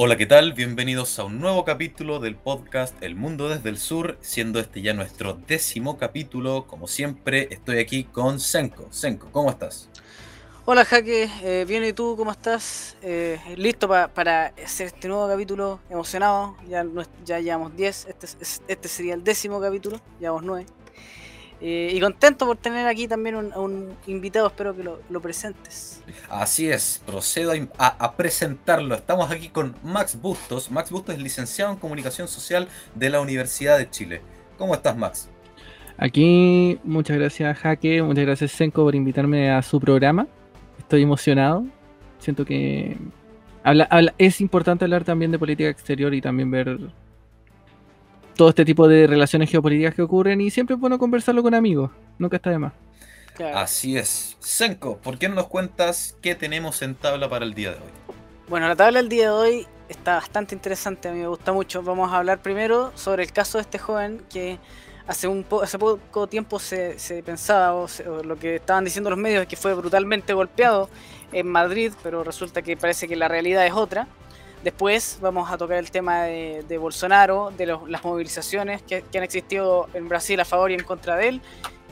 Hola, ¿qué tal? Bienvenidos a un nuevo capítulo del podcast El Mundo desde el Sur, siendo este ya nuestro décimo capítulo. Como siempre, estoy aquí con Senko. Senko, ¿cómo estás? Hola, Jaque. Eh, bien, ¿y tú cómo estás? Eh, ¿Listo para hacer este nuevo capítulo? Emocionado. Ya, ya llevamos 10. Este, este sería el décimo capítulo. Llevamos 9. Eh, y contento por tener aquí también un, un invitado, espero que lo, presentes. Así es, procedo a, presentarlo. Estamos aquí con Max Bustos. Max Bustos es licenciado en Comunicación Social de la Universidad de Chile. ¿Cómo estás, Max? Aquí, muchas gracias, Jaque, muchas gracias, Senko, por invitarme a su programa. Estoy emocionado. Siento que es importante hablar también de política exterior y también ver todo este tipo de relaciones geopolíticas que ocurren y siempre es bueno conversarlo con amigos, nunca está de más. Así es. Senko, ¿por qué no nos cuentas qué tenemos en tabla para el día de hoy? Bueno, la tabla del día de hoy está bastante interesante, a mí me gusta mucho. Vamos a hablar primero sobre el caso de este joven que hace, un hace poco tiempo se, pensaba, o, lo que estaban diciendo los medios, es que fue brutalmente golpeado en Madrid, pero resulta que parece que la realidad es otra. Después vamos a tocar el tema de, Bolsonaro, de las movilizaciones que, han existido en Brasil a favor y en contra de él,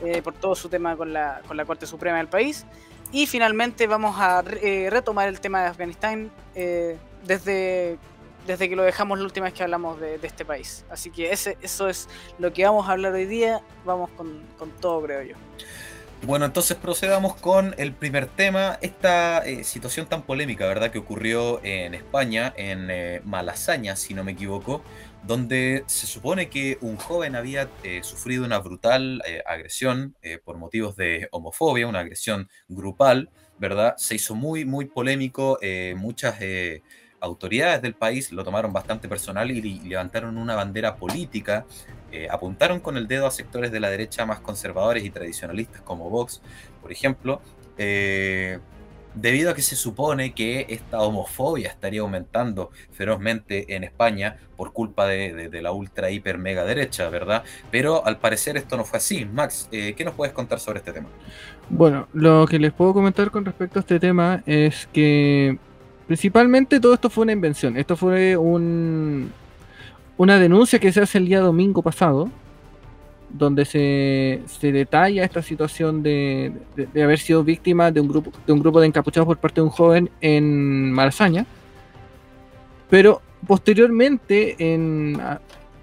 eh, por todo su tema con la, con la Corte Suprema del país. Y finalmente vamos a eh, retomar el tema de Afganistán eh, desde, desde que lo dejamos la última vez que hablamos de, este país. Así que ese, eso es lo que vamos a hablar hoy día. Vamos con, con todo, creo yo. Bueno, entonces procedamos con el primer tema, esta eh, situación tan polémica, ¿verdad? Que ocurrió en España, en eh, Malasaña, si no me equivoco, donde se supone que un joven había eh, sufrido una brutal agresión por motivos de homofobia, una agresión grupal, ¿verdad? Se hizo muy, muy polémico, muchas autoridades del país lo tomaron bastante personal y, levantaron una bandera política, eh, apuntaron con el dedo a sectores de la derecha más conservadores y tradicionalistas como Vox, por ejemplo, eh, debido a que se supone que esta homofobia estaría aumentando ferozmente en España por culpa de, la ultra, hiper, mega derecha, ¿verdad? Pero al parecer esto no fue así. Max, eh, ¿qué nos puedes contar sobre este tema? Bueno, lo que les puedo comentar con respecto a este tema es que Principalmente todo esto fue una invención. Esto fue un, una denuncia que se hace el día domingo pasado, donde se, detalla esta situación de, haber sido víctima de un grupo de un grupo de encapuchados por parte de un joven en Malasaña. Pero posteriormente, en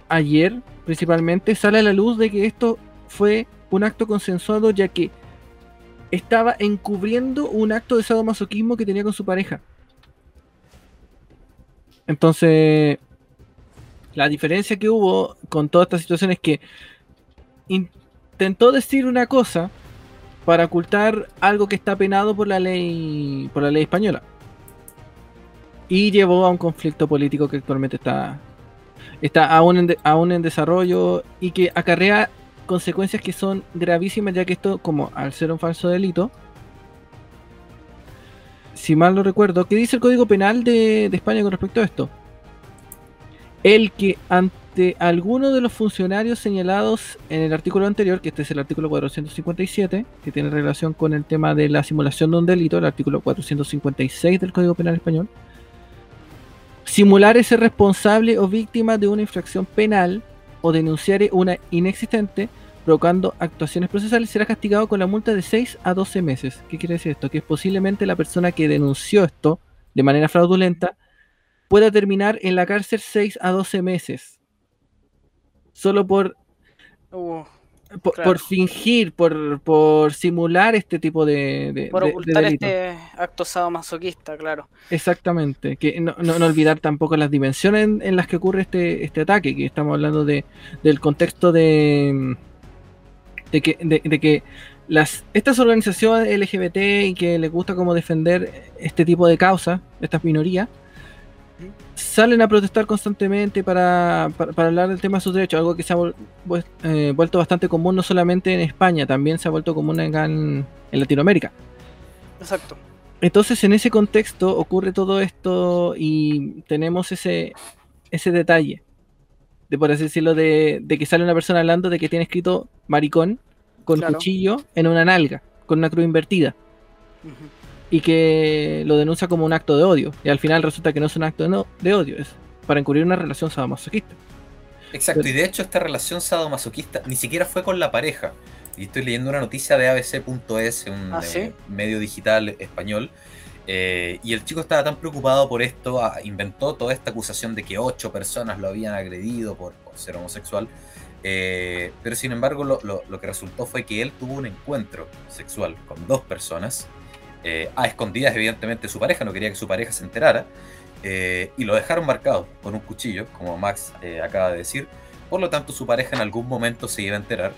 ayer principalmente, sale a la luz de que esto fue un acto consensuado, ya que estaba encubriendo un acto de sadomasoquismo que tenía con su pareja. Entonces, la diferencia que hubo con toda esta situación es que intentó decir una cosa para ocultar algo que está penado por la ley por la ley española y llevó a un conflicto político que actualmente está está aún en, aún en desarrollo y que acarrea consecuencias que son gravísimas ya que esto como al ser un falso delito si mal no recuerdo, ¿qué dice el Código Penal de, España con respecto a esto? El que ante alguno de los funcionarios señalados en el artículo anterior, que este es el artículo 457, que tiene relación con el tema de la simulación de un delito, el artículo 456 del Código Penal Español, simular ser responsable o víctima de una infracción penal o denunciar una inexistente, provocando actuaciones procesales, será castigado con la multa de 6 a 12 meses. ¿Qué quiere decir esto? Que posiblemente la persona que denunció esto de manera fraudulenta pueda terminar en la cárcel 6 a 12 meses. Solo por, uh, por, fingir, por, por, simular este tipo de... por ocultar este acto sadomasoquista, claro. Exactamente. Que no, no, olvidar tampoco las dimensiones en, las que ocurre este, este ataque, que estamos hablando de, del contexto de de que, de, que las, estas organizaciones LGBT y que les gusta como defender este tipo de causas, estas minorías, salen a protestar constantemente para, hablar del tema de sus derechos, algo que se ha eh, vuelto bastante común no solamente en España, también se ha vuelto común en, en Latinoamérica. Exacto. Entonces en ese contexto ocurre todo esto y tenemos ese, ese detalle de por así decirlo, de, que sale una persona hablando de que tiene escrito maricón con cuchillo en una nalga, con una cruz invertida. Y que lo denuncia como un acto de odio. Y al final resulta que no es un acto de, odio, es para encubrir una relación sadomasoquista. Exacto, y de hecho esta relación sadomasoquista ni siquiera fue con la pareja. Y estoy leyendo una noticia de abc.es, un ¿Ah, eh, medio digital español. Eh, y el chico estaba tan preocupado por esto, ah, inventó toda esta acusación de que ocho personas lo habían agredido por, ser homosexual. Eh, pero sin embargo, lo, lo, que resultó fue que él tuvo un encuentro sexual con dos personas eh, a escondidas, evidentemente, su pareja, no quería que su pareja se enterara, eh, y lo dejaron marcado con un cuchillo, como Max eh, acaba de decir. Por lo tanto, su pareja en algún momento se iba a enterar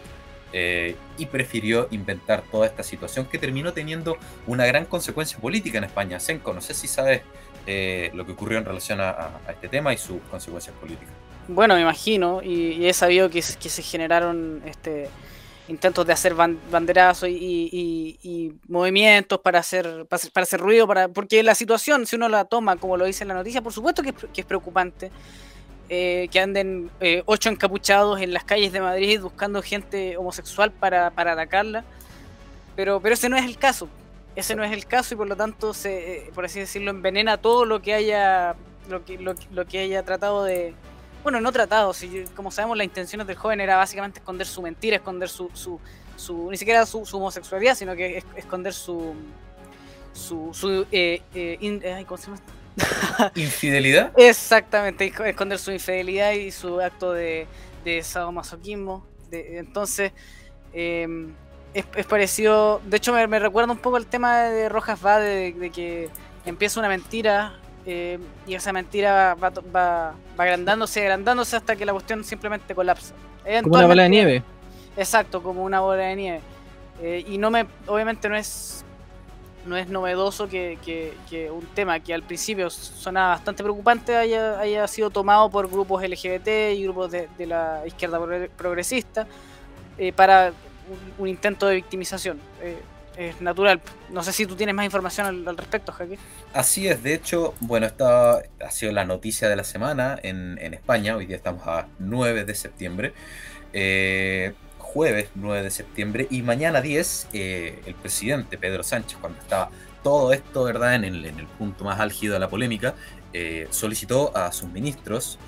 y prefirió inventar toda esta situación que terminó teniendo una gran consecuencia política en España. Senko, no sé si sabes lo que ocurrió en relación a, este tema y sus consecuencias políticas. Bueno, me imagino, y, he sabido que, que se generaron este, intentos de hacer banderazos y, movimientos para hacer, para hacer, ruido, para, porque la situación, si uno la toma como lo dice en la noticia, por supuesto que es, preocupante. Eh, que anden eh, ocho encapuchados en las calles de Madrid buscando gente homosexual para, atacarla. Pero, pero ese no es el caso. Ese no es el caso y por lo tanto, se, eh, por así decirlo, envenena todo lo que haya, lo que, lo que haya tratado de, bueno, no tratado, si, como sabemos, las intenciones del joven era básicamente esconder su mentira, esconder su, su, ni siquiera su, homosexualidad, sino que esconder su, su, su eh, eh, ¿cómo se llama? ¿Infidelidad? Exactamente, esconder su infidelidad y su acto de, de sadomasoquismo. entonces, em, es, parecido, de hecho me, recuerda un poco el tema de Rojas va de que empieza una mentira eh, y esa mentira va, va, agrandándose, agrandándose hasta que la cuestión simplemente colapsa. Como una bola de nieve. Exacto, como una bola de nieve. Eh, y no me, obviamente no es, no es novedoso que, que, un tema que al principio sonaba bastante preocupante haya, haya sido tomado por grupos LGBT y grupos de, de la izquierda progresista eh, para un, intento de victimización es natural. No sé si tú tienes más información al, respecto, Jaque. Así es, de hecho, bueno, esta ha sido la noticia de la semana en, España. Hoy día estamos a 9 de septiembre. Eh, jueves 9 de septiembre y mañana 10 eh, el presidente Pedro Sánchez, cuando estaba todo esto, ¿verdad?, en el, punto más álgido de la polémica, eh, solicitó a sus ministros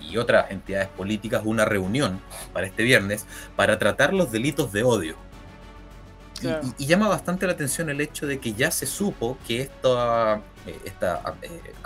y otras entidades políticas una reunión para este viernes para tratar los delitos de odio y, llama bastante la atención el hecho de que ya se supo que esto, eh, este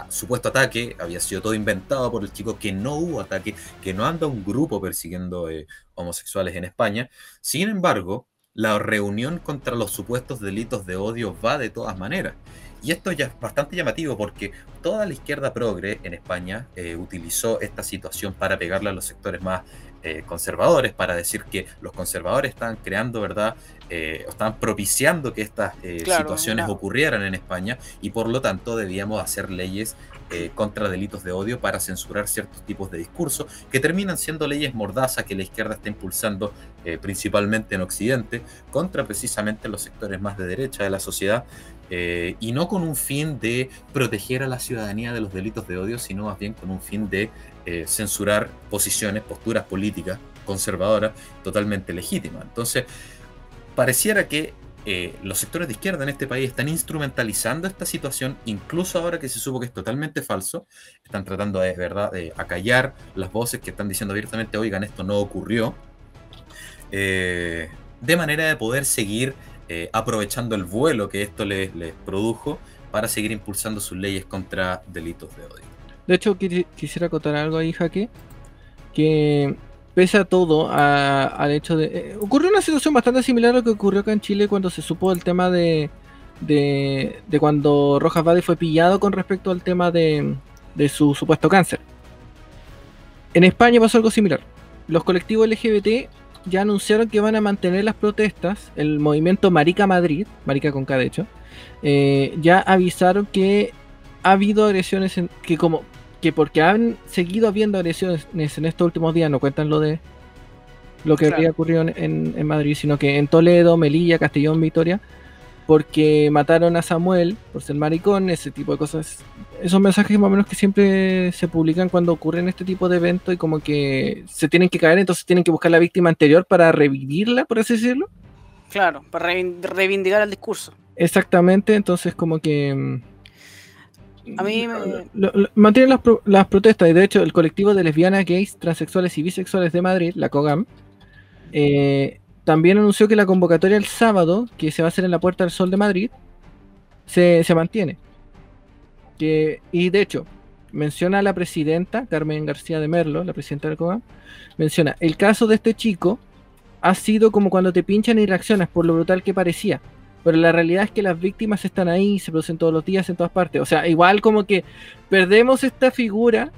supuesto ataque había sido todo inventado por el chico, que no hubo ataque, que no anda un grupo persiguiendo eh, homosexuales en España. Sin embargo, la reunión contra los supuestos delitos de odio va de todas maneras. Y esto ya es bastante llamativo porque toda la izquierda progre en España utilizó esta situación para pegarle a los sectores más eh, conservadores para decir que los conservadores estaban creando, ¿verdad? Eh, estaban propiciando que estas eh, situaciones ocurrieran en España y por lo tanto debíamos hacer leyes contra delitos de odio para censurar ciertos tipos de discursos que terminan siendo leyes mordazas que la izquierda está impulsando principalmente en Occidente contra precisamente los sectores más de derecha de la sociedad y no con un fin de proteger a la ciudadanía de los delitos de odio, sino más bien con un fin de eh, censurar posiciones, posturas políticas conservadoras totalmente legítimas. Entonces, pareciera que eh, los sectores de izquierda en este país están instrumentalizando esta situación, incluso ahora que se supo que es totalmente falso, están tratando de, verdad de acallar las voces que están diciendo abiertamente, oigan, esto no ocurrió, eh, de manera de poder seguir aprovechando el vuelo que esto les, produjo para seguir impulsando sus leyes contra delitos de odio. De hecho, quisiera acotar algo ahí, Jaque, que pese a todo, al hecho de... Eh, ocurrió una situación bastante similar a lo que ocurrió acá en Chile cuando se supo el tema de, de, cuando Rojas Vade fue pillado con respecto al tema de, de su supuesto cáncer. En España pasó algo similar. Los colectivos LGBT ya anunciaron que van a mantener las protestas. El movimiento Marica Madrid, Marica con K de hecho, eh, ya avisaron que ha habido agresiones en, que como que porque han seguido habiendo agresiones en estos últimos días, no cuentan lo de lo que había ocurrido en, Madrid, sino que en Toledo, Melilla, Castellón, Vitoria, porque mataron a Samuel por ser maricón, ese tipo de cosas. Esos mensajes más o menos que siempre se publican cuando ocurren este tipo de eventos y como que se tienen que caer, entonces tienen que buscar la víctima anterior para revivirla, por así decirlo. Claro, para reivindicar el discurso. Exactamente, entonces como que... A mí me- lo- lo- mantienen las, pro- las protestas y de hecho el colectivo de lesbianas, gays, transexuales y bisexuales de Madrid, la COGAM, eh, también anunció que la convocatoria el sábado, que se va a hacer en la Puerta del Sol de Madrid, se, se mantiene. Que, y de hecho, menciona a la presidenta, Carmen García de Merlo, la presidenta del COGAM, menciona, el caso de este chico ha sido como cuando te pinchan y reaccionas por lo brutal que parecía. Pero la realidad es que las víctimas están ahí, se producen todos los días en todas partes. O sea, igual como que perdemos esta figura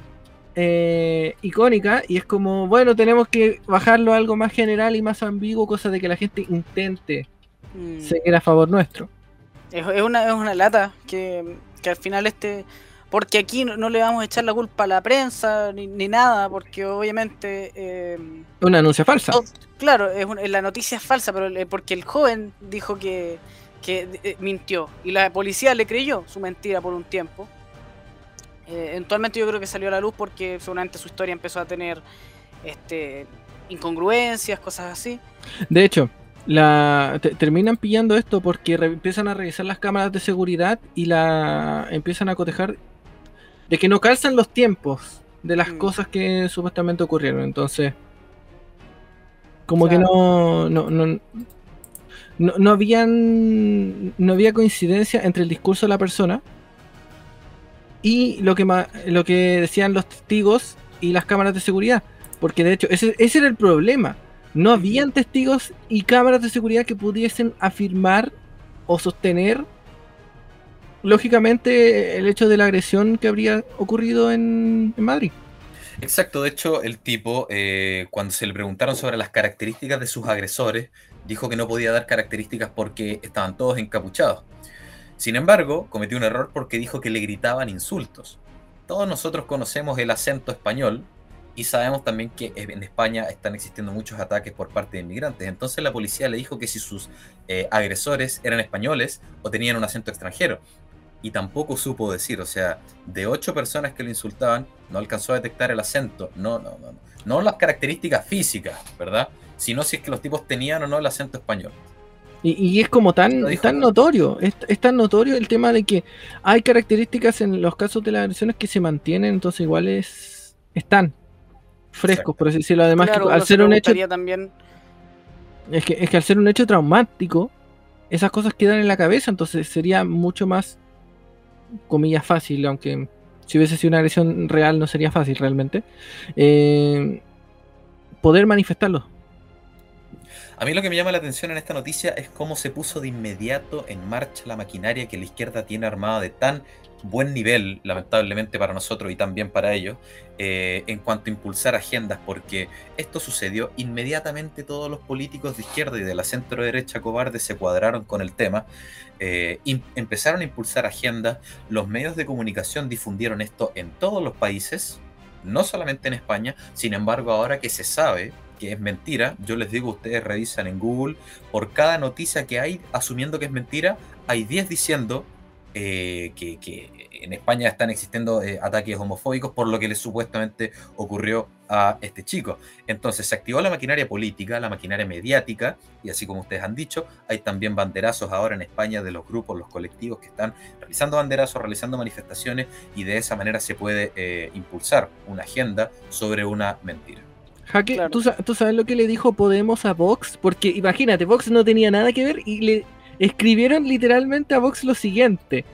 eh, icónica y es como, bueno, tenemos que bajarlo a algo más general y más ambiguo, cosa de que la gente intente mm, seguir a favor nuestro. es, es una, es una lata que, que al final este. Porque aquí no, no le vamos a echar la culpa a la prensa ni, ni nada, porque obviamente. eh, Una anuncia falsa. claro, es un- la noticia es falsa, pero el- porque el joven dijo que, que eh, mintió y la policía le creyó su mentira por un tiempo. Eh, eventualmente yo creo que salió a la luz porque seguramente su historia empezó a tener este incongruencias, cosas así. De hecho, la, te- terminan pillando esto porque re- empiezan a revisar las cámaras de seguridad y la empiezan a cotejar de que no calzan los tiempos de las Mm. cosas que supuestamente ocurrieron. Entonces, como que no, no, no, no, no habían, no había coincidencia entre el discurso de la persona y lo que, lo que decían los testigos y las cámaras de seguridad. Porque de hecho, ese, ese era el problema. No habían testigos y cámaras de seguridad que pudiesen afirmar o sostener, lógicamente, el hecho de la agresión que habría ocurrido en, en Madrid. Exacto, de hecho, el tipo, eh, cuando se le preguntaron sobre las características de sus agresores, dijo que no podía dar características porque estaban todos encapuchados. Sin embargo, cometió un error porque dijo que le gritaban insultos. Todos nosotros conocemos el acento español y sabemos también que en España están existiendo muchos ataques por parte de inmigrantes. Entonces la policía le dijo que si sus eh, agresores eran españoles o tenían un acento extranjero. Y tampoco supo decir, o sea, de ocho personas que le insultaban, no alcanzó a detectar el acento, no, no, no, no, no las características físicas, ¿verdad? Sino si es que los tipos tenían o no el acento español. Y, y es como tan, tan notorio, es, es tan notorio el tema de que hay características en los casos de las agresiones que se mantienen, entonces igual es, están frescos, Exacto. por así decirlo. Además, Claro, que al se ser un hecho, también es que, es que al ser un hecho traumático, esas cosas quedan en la cabeza, entonces sería mucho más, comillas, fácil, aunque si hubiese sido una agresión real no sería fácil realmente, eh, poder manifestarlo. A mí lo que me llama la atención en esta noticia es cómo se puso de inmediato en marcha la maquinaria que la izquierda tiene armada de tan buen nivel, lamentablemente para nosotros y también para ellos, eh, en cuanto a impulsar agendas, porque esto sucedió inmediatamente todos los políticos de izquierda y de la centro derecha cobarde se cuadraron con el tema, eh, empezaron a impulsar agendas, los medios de comunicación difundieron esto en todos los países, no solamente en España, sin embargo ahora que se sabe que es mentira, yo les digo, ustedes revisan en Google, por cada noticia que hay asumiendo que es mentira, hay 10 diciendo eh, que, en España están existiendo eh, ataques homofóbicos por lo que le supuestamente ocurrió a este chico. Entonces se activó la maquinaria política, la maquinaria mediática, y así como ustedes han dicho, hay también banderazos ahora en España de los grupos, los colectivos que están realizando banderazos, realizando manifestaciones, y de esa manera se puede eh, impulsar una agenda sobre una mentira. Jaque, Claro. ¿tú, sa- tú sabes lo que le dijo Podemos a Vox? Porque imagínate, Vox no tenía nada que ver y le escribieron literalmente a Vox lo siguiente.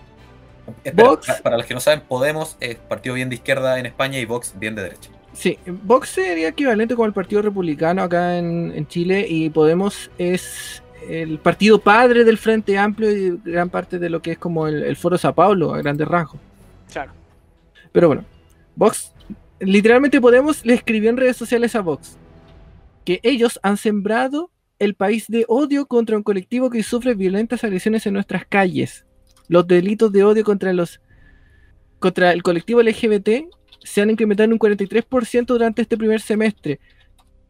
Espera, Vox- pa- para los que no saben, Podemos es partido bien de izquierda en España y Vox bien de derecha. Sí, Vox sería equivalente con el Partido Republicano acá en, en Chile y Podemos es el partido padre del Frente Amplio y gran parte de lo que es como el, el Foro Sao Paulo a grandes rasgos. Claro. Pero bueno, Vox, literalmente Podemos le escribió en redes sociales a Vox que ellos han sembrado el país de odio contra un colectivo que sufre violentas agresiones en nuestras calles. Los delitos de odio contra los contra el colectivo LGBT se han incrementado en un 43% durante este primer semestre.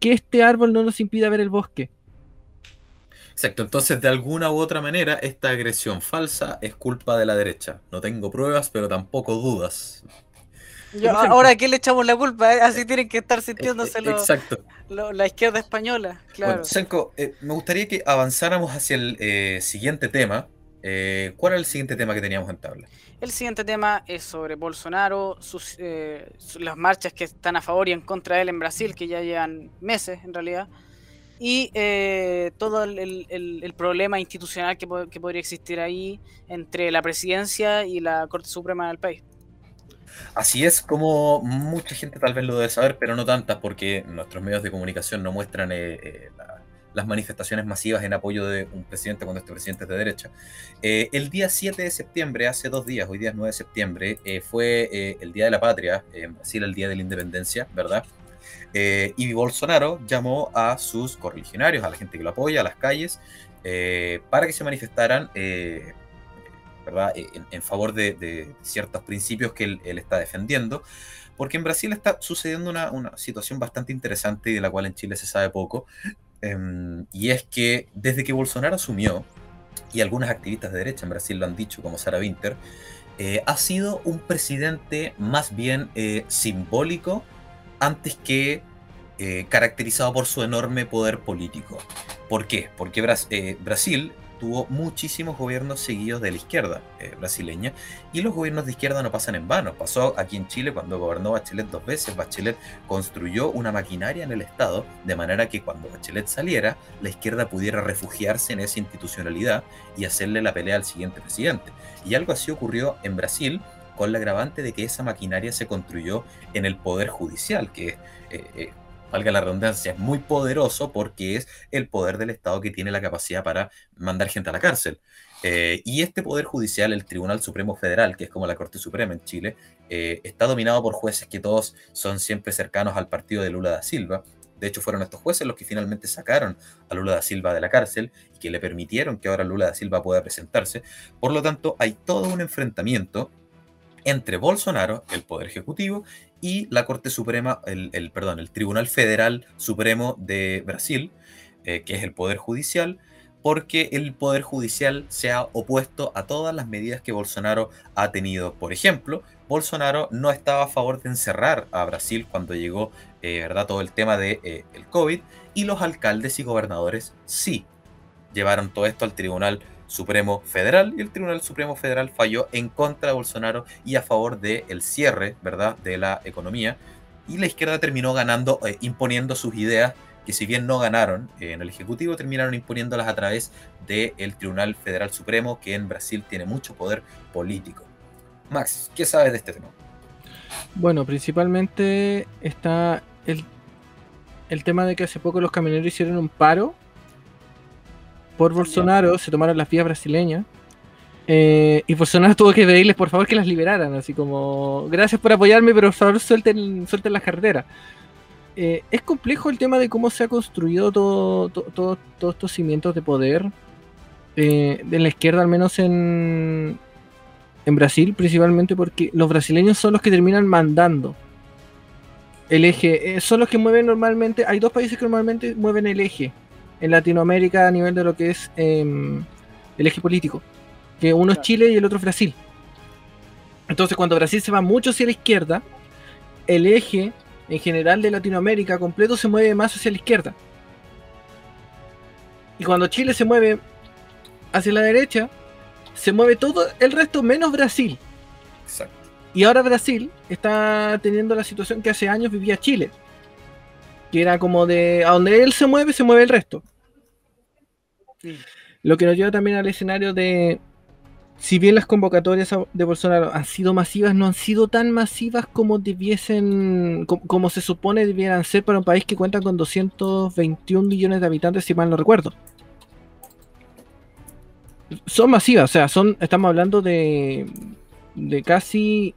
Que este árbol no nos impida ver el bosque. Exacto, entonces de alguna u otra manera esta agresión falsa es culpa de la derecha. No tengo pruebas, pero tampoco dudas. Yo- ahora, ¿a qué le echamos la culpa? eh? Así tienen que estar sintiéndose Eh, eh, los- Exacto. lo- la izquierda española. Claro. Bueno, Senko, eh, me gustaría que avanzáramos hacia el eh, siguiente tema, Eh, ¿Cuál es el siguiente tema que teníamos en tabla? El siguiente tema es sobre Bolsonaro, sus, eh, las marchas que están a favor y en contra de él en Brasil, que ya llevan meses en realidad, y eh, todo el, problema institucional que, que, podría existir ahí entre la presidencia y la Corte Suprema del país. Así es como mucha gente tal vez lo debe saber, pero no tantas, porque nuestros medios de comunicación no muestran la las manifestaciones masivas en apoyo de un presidente cuando este presidente es de derecha. Eh, el día 7 de septiembre, hace dos días, hoy día es 9 de septiembre, eh, fue eh, el Día de la Patria, en Brasil el Día de la Independencia, ¿verdad? y Bolsonaro llamó a sus correligionarios, a la gente que lo apoya, a las calles, para que se manifestaran ¿verdad? En, favor de, ciertos principios que él, está defendiendo. Porque en Brasil está sucediendo una, una situación bastante interesante y de la cual en Chile se sabe poco, Em, y es que desde que Bolsonaro asumió, y algunas activistas de derecha en Brasil lo han dicho, como Sara Winter, eh, ha sido un presidente más bien eh, simbólico antes que eh, caracterizado por su enorme poder político. ¿Por qué? Porque Brasil tuvo muchísimos gobiernos seguidos de la izquierda eh, brasileña y los gobiernos de izquierda no pasan en vano. Pasó aquí en Chile cuando gobernó Bachelet dos veces. Bachelet construyó una maquinaria en el Estado de manera que cuando Bachelet saliera, la izquierda pudiera refugiarse en esa institucionalidad y hacerle la pelea al siguiente presidente. Y algo así ocurrió en Brasil con la agravante de que esa maquinaria se construyó en el Poder Judicial, que eh, eh, valga la redundancia, es muy poderoso porque es el poder del Estado que tiene la capacidad para mandar gente a la cárcel. Eh, y este poder judicial, el Tribunal Supremo Federal, que es como la Corte Suprema en Chile, eh, está dominado por jueces que todos son siempre cercanos al partido de Lula da Silva. De hecho, fueron estos jueces los que finalmente sacaron a Lula da Silva de la cárcel y que le permitieron que ahora Lula da Silva pueda presentarse. Por lo tanto, hay todo un enfrentamiento entre Bolsonaro, el Poder Ejecutivo, y la Corte Suprema, el, perdón, el Tribunal Federal Supremo de Brasil, eh, que es el Poder Judicial, porque el Poder Judicial se ha opuesto a todas las medidas que Bolsonaro ha tenido. Por ejemplo, Bolsonaro no estaba a favor de encerrar a Brasil cuando llegó eh, ¿verdad? todo el tema del de, eh, COVID, y los alcaldes y gobernadores sí llevaron todo esto al Tribunal Supremo Federal y el Tribunal Supremo Federal falló en contra de Bolsonaro y a favor del el cierre, ¿verdad?, de la economía. Y la izquierda terminó ganando, eh, imponiendo sus ideas, que si bien no ganaron eh, en el Ejecutivo, terminaron imponiéndolas a través del Tribunal Federal Supremo, que en Brasil tiene mucho poder político. Max, ¿qué sabes de este tema? Bueno, principalmente está el, el tema de que hace poco los camioneros hicieron un paro por Bolsonaro se tomaron las vías brasileñas. Eh, y Bolsonaro tuvo que pedirles por favor que las liberaran, así como gracias por apoyarme, pero por favor suelten, suelten las carreteras. Eh, es complejo el tema de cómo se ha construido todo, todos estos cimientos de poder eh, de la izquierda, al menos en, en Brasil, principalmente porque los brasileños son los que terminan mandando el eje. son los que mueven normalmente. Hay dos países que normalmente mueven el eje en Latinoamérica a nivel de lo que es em, el eje político. Que uno es Chile y el otro es Brasil. Entonces, cuando Brasil se va mucho hacia la izquierda, el eje en general de Latinoamérica completo se mueve más hacia la izquierda. Y cuando Chile se mueve hacia la derecha, se mueve todo el resto menos Brasil. Exacto. Y ahora Brasil está teniendo la situación que hace años vivía Chile. Que era como de a donde él se mueve, se mueve el resto. Lo que nos lleva también al escenario de, si bien las convocatorias de Bolsonaro han sido masivas, no han sido tan masivas como debiesen, como, se supone debieran ser para un país que cuenta con 221 millones de habitantes, si mal no recuerdo. Son masivas, o sea, son, estamos hablando de, de casi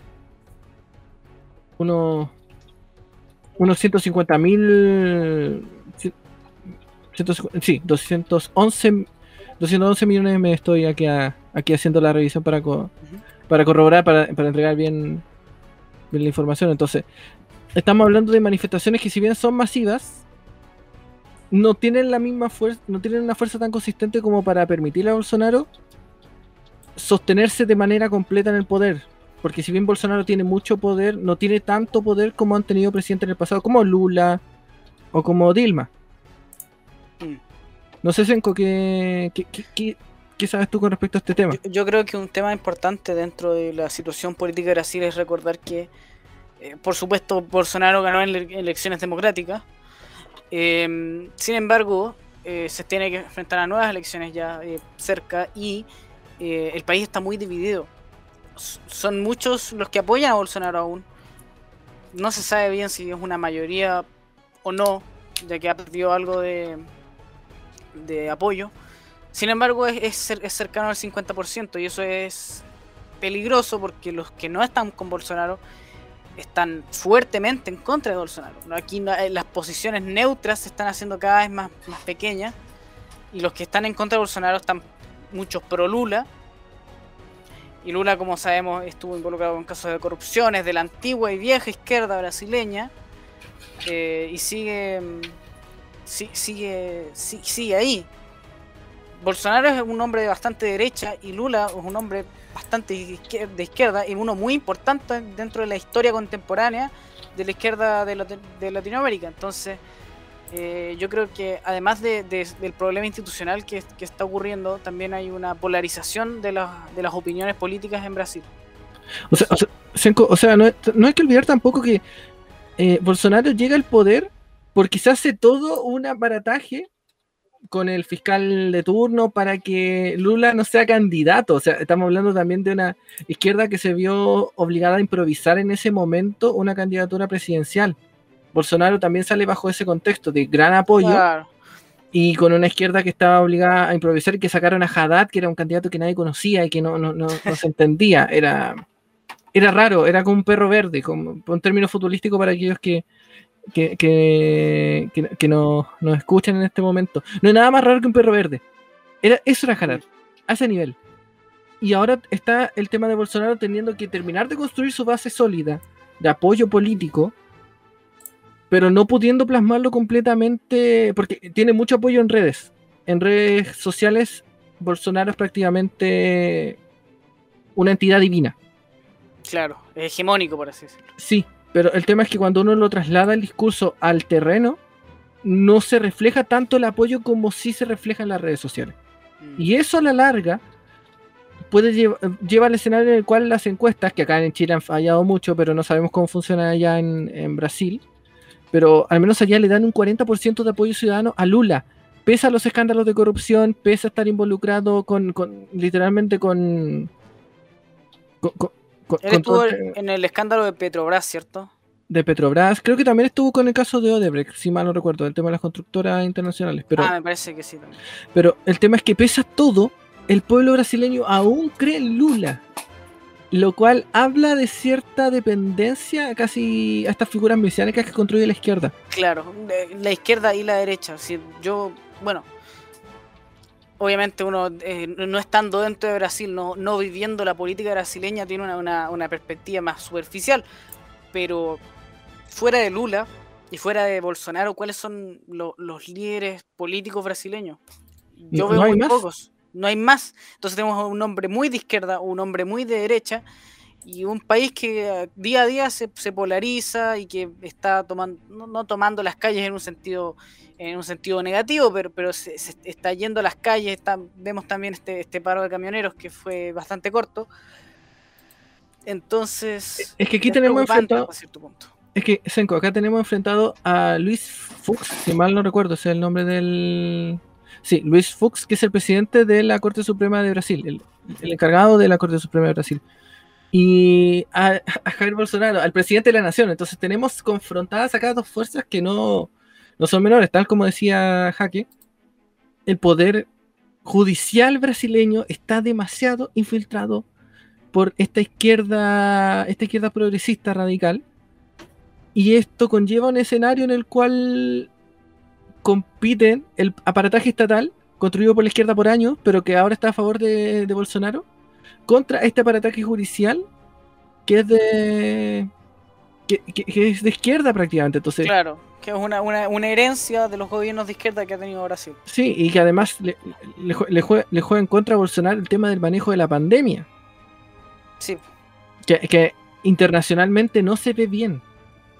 unos, unos 150 mil sí, 211, 211 millones me estoy aquí, aquí haciendo la revisión para, para corroborar, para, entregar bien, bien la información. Entonces, estamos hablando de manifestaciones que si bien son masivas, no tienen la misma fuerza, no tienen una fuerza tan consistente como para permitirle a Bolsonaro sostenerse de manera completa en el poder. Porque si bien Bolsonaro tiene mucho poder, no tiene tanto poder como han tenido presidentes en el pasado, como Lula o como Dilma. No sé, Senko, ¿qué, qué, ¿Qué sabes tú con respecto a este tema? Yo, creo que un tema importante dentro de la situación política de Brasil es recordar que, eh, por supuesto, Bolsonaro ganó en ele- elecciones democráticas. Eh, sin embargo, eh, se tiene que enfrentar a nuevas elecciones ya cerca y el país está muy dividido. Son muchos los que apoyan a Bolsonaro aún. No se sabe bien si es una mayoría o no, ya que ha perdido algo de, de apoyo. Sin embargo, es, es cer- es cercano al 50% y eso es peligroso porque los que no están con Bolsonaro están fuertemente en contra de Bolsonaro. Aquí eh, las posiciones neutras se están haciendo cada vez más, más pequeñas y los que están en contra de Bolsonaro están muchos pro Lula. Y Lula, como sabemos, estuvo involucrado en casos de corrupciones de la antigua y vieja izquierda brasileña eh, y sigue, mm, si- sigue, si- sigue ahí. Bolsonaro es un hombre de bastante derecha y Lula es un hombre bastante de izquierda y uno muy importante dentro de la historia contemporánea de la izquierda de, Lati- de Latinoamérica. Entonces, eh, yo creo que además de- de- del problema institucional que, está ocurriendo, también hay una polarización de, las- de las opiniones políticas en Brasil. O sea, o sea, no, no hay que olvidar tampoco que eh, Bolsonaro llega al poder porque se hace todo un aparataje con el fiscal de turno para que Lula no sea candidato. O sea, estamos hablando también de una izquierda que se vio obligada a improvisar en ese momento una candidatura presidencial. Bolsonaro también sale bajo ese contexto de gran apoyo Claro, y con una izquierda que estaba obligada a improvisar y que sacaron a Haddad, que era un candidato que nadie conocía y que no, no, no, no se entendía. Era, era raro, era como un perro verde, como un término futbolístico para aquellos que, que, que, que, que no- nos escuchan en este momento. No hay nada más raro que un perro verde. Era, eso era Haddad, a ese nivel. Y ahora está el tema de Bolsonaro teniendo que terminar de construir su base sólida de apoyo político pero no pudiendo plasmarlo completamente, porque tiene mucho apoyo en redes. En redes sociales, Bolsonaro es prácticamente una entidad divina. claro, es hegemónico, por así decirlo. Sí, pero el tema es que cuando uno lo traslada el discurso al terreno, no se refleja tanto el apoyo como sí se refleja en las redes sociales. Mm. Y eso a la larga puede llevar lleva al escenario en el cual las encuestas, que acá en Chile han fallado mucho, pero no sabemos cómo funciona allá en, en Brasil, pero al menos allá le dan un 40% de apoyo ciudadano a Lula, pese a los escándalos de corrupción, pese a estar involucrado con, con- literalmente con... con- con- con- Él estuvo en el escándalo de Petrobras, ¿cierto? de Petrobras, creo que también estuvo con el caso de Odebrecht, si mal no recuerdo, el tema de las constructoras internacionales, pero... ah, me parece que sí también. Pero el tema es que pese a todo, el pueblo brasileño aún cree en Lula. Lo cual habla de cierta dependencia casi a estas figuras mesiánicas que construye la izquierda. Claro, la izquierda y la derecha. Si yo, bueno, obviamente uno eh, no estando dentro de Brasil, no, no viviendo la política brasileña, tiene una, una- una perspectiva más superficial. Pero fuera de Lula y fuera de Bolsonaro, ¿cuáles son lo- los líderes políticos brasileños? Yo No- veo no muy más. pocos. No hay más. Entonces tenemos un hombre muy de izquierda, un hombre muy de derecha y un país que eh, día a día se, se polariza y que está tomando, no, no tomando las calles en un sentido en un sentido negativo, pero, pero se, se está yendo a las calles. está- vemos también este, este paro de camioneros que fue bastante corto. Entonces, Es que aquí tenemos enfrentado, hasta cierto punto. es que Senko, acá tenemos enfrentado a Luis Fuchs, si mal no recuerdo, es el nombre del... Sí, Luis Fuchs, que es el presidente de la Corte Suprema de Brasil, el, el encargado de la Corte Suprema de Brasil. Y a, a Jair Bolsonaro, al presidente de la nación. Entonces tenemos confrontadas acá dos fuerzas que no, no son menores, tal como decía Jaque. El poder judicial brasileño está demasiado infiltrado por esta izquierda, esta izquierda progresista radical. Y esto conlleva un escenario en el cual compiten el aparataje estatal, construido por la izquierda por años, pero que ahora está a favor de, de Bolsonaro, contra este aparataje judicial que es de. Que, que- que es de izquierda prácticamente. Entonces, Claro, que es una, una, una herencia de los gobiernos de izquierda que ha tenido Brasil. sí, y que además le, le, jue- le jue- le juega en contra a Bolsonaro el tema del manejo de la pandemia, Sí, que, que internacionalmente no se ve bien.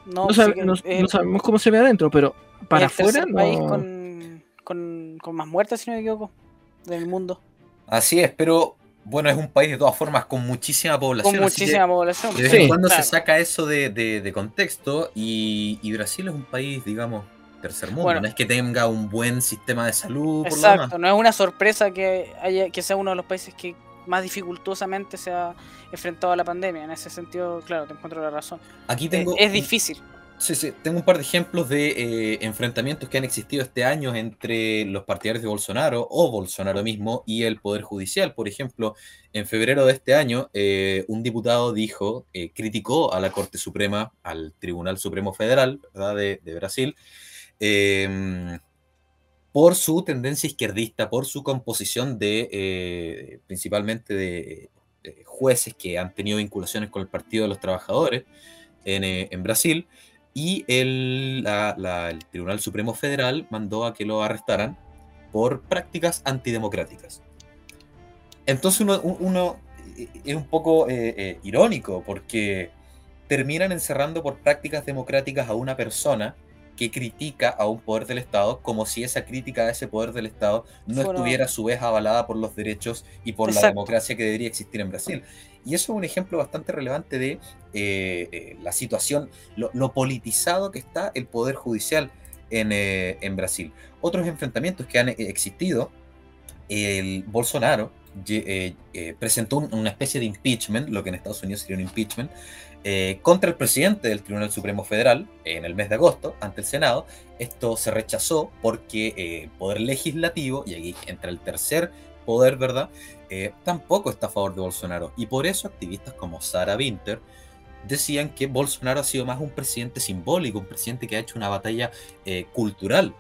no, No, sí sabe- que no- es- no sabemos cómo se ve adentro, pero para es el tercer afuera país no. con, con, con más muertes, si no me equivoco, del mundo. Así es, pero bueno, es un país de todas formas con muchísima población. Con muchísima población. De vez en cuando se saca eso de, contexto y, Brasil es un país, digamos, tercer mundo. no es que tenga un buen sistema de salud. Exacto, no es una sorpresa que, haya, que sea uno de los países que más dificultosamente se ha enfrentado a la pandemia. En ese sentido, claro, te encuentro la razón. Aquí tengo. es difícil. Sí, sí, tengo un par de ejemplos de eh, enfrentamientos que han existido este año entre los partidarios de Bolsonaro o Bolsonaro mismo y el Poder Judicial. Por ejemplo, en febrero de este año, eh, un diputado dijo, eh, criticó a la Corte Suprema, al Tribunal Supremo Federal De, Brasil, em, por su tendencia izquierdista, por su composición de, principalmente de, jueces que han tenido vinculaciones con el Partido de los Trabajadores en, en Brasil y el, Tribunal Supremo Federal mandó a que lo arrestaran por prácticas antidemocráticas. Entonces uno, eh, es un poco eh, eh, irónico porque terminan encerrando por prácticas democráticas a una persona que critica a un poder del Estado como si esa crítica a ese poder del Estado no estuviera a su vez avalada por los derechos y por la democracia que debería existir en Brasil. Y eso es un ejemplo bastante relevante de eh, eh, la situación, lo, politizado que está el poder judicial en, eh, en Brasil. Otros enfrentamientos que han existido, el Bolsonaro presentó una especie de impeachment, lo que en Estados Unidos sería un impeachment, eh, contra el presidente del Tribunal Supremo Federal en el mes de agosto ante el Senado. Esto se rechazó porque eh, el poder legislativo, y aquí entra el tercer poder, ¿verdad? Eh, tampoco está a favor de Bolsonaro. Y por eso activistas como Sarah Winter decían que Bolsonaro ha sido más un presidente simbólico, un presidente que ha hecho una batalla cultural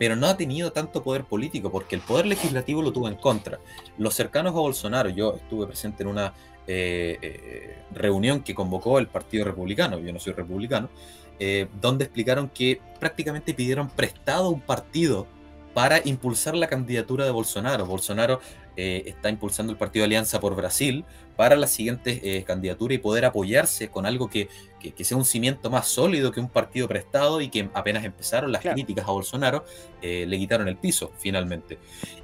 pero no ha tenido tanto poder político porque el poder legislativo lo tuvo en contra. Los cercanos a Bolsonaro, yo estuve presente en una eh, eh, reunión que convocó el Partido Republicano, yo no soy republicano, eh, donde explicaron que prácticamente pidieron prestado un partido para impulsar la candidatura de Bolsonaro. Bolsonaro está impulsando el partido Alianza por Brasil para la siguiente candidatura y poder apoyarse con algo que, sea un cimiento más sólido que un partido prestado y que apenas empezaron las críticas a Bolsonaro, le quitaron el piso finalmente.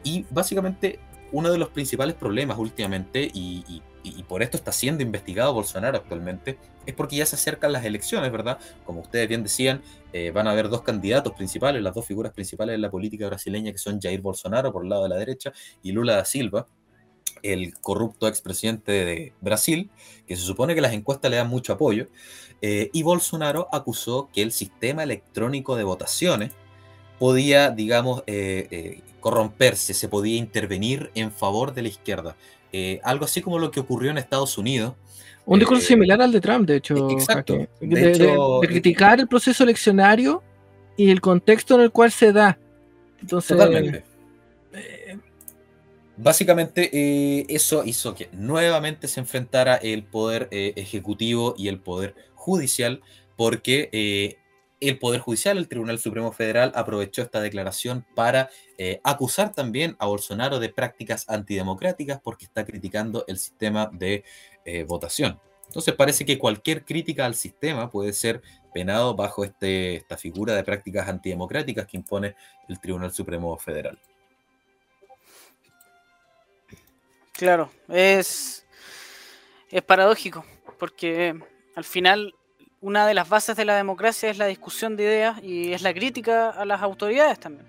Y básicamente uno de los principales problemas últimamente, y y, por esto está siendo investigado Bolsonaro actualmente, es porque ya se acercan las elecciones, ¿verdad? Como ustedes bien decían, eh, van a haber dos candidatos principales, las dos figuras principales de la política brasileña, que son Jair Bolsonaro por el lado de la derecha y Lula da Silva, el corrupto expresidente de Brasil, que se supone que las encuestas le dan mucho apoyo, eh, y Bolsonaro acusó que el sistema electrónico de votaciones podía, digamos, eh, corromperse, se podía intervenir en favor de la izquierda. Eh, algo así como lo que ocurrió en Estados Unidos. Un discurso eh, similar al de Trump, de hecho. Exacto. De, criticar el proceso eleccionario y el contexto en el cual se da. Entonces, totalmente. Eh, Básicamente eso hizo que nuevamente se enfrentara el poder ejecutivo y el poder judicial porque el Poder Judicial, el Tribunal Supremo Federal, aprovechó esta declaración para eh, acusar también a Bolsonaro de prácticas antidemocráticas porque está criticando el sistema de eh, votación. Entonces parece que cualquier crítica al sistema puede ser penado bajo este, esta figura de prácticas antidemocráticas que impone el Tribunal Supremo Federal. Claro, es, es paradójico, porque al final una de las bases de la democracia es la discusión de ideas y es la crítica a las autoridades también.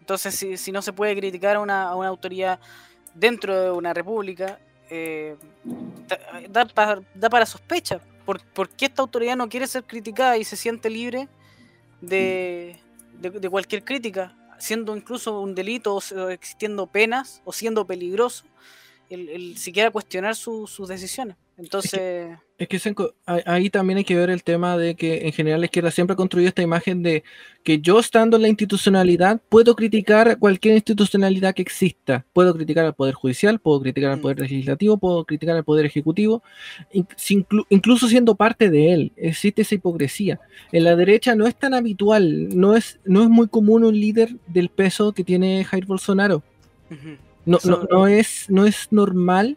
Entonces, si, no se puede criticar a una, autoridad dentro de una república, eh, da, para sospecha. ¿Por, qué esta autoridad no quiere ser criticada y se siente libre de, cualquier crítica? Siendo incluso un delito o existiendo penas o siendo peligroso, el, siquiera cuestionar sus decisiones. Entonces... Es que, ahí también hay que ver el tema de que en general la izquierda siempre ha construido esta imagen de que yo estando en la institucionalidad puedo criticar cualquier institucionalidad que exista. Puedo criticar al Poder Judicial, puedo criticar al Poder mm. Legislativo, puedo criticar al Poder Ejecutivo, incluso siendo parte de él. Existe esa hipocresía. En la derecha no es tan habitual, no es, no es muy común un líder del peso que tiene Jair Bolsonaro. no, no, no, es, no es normal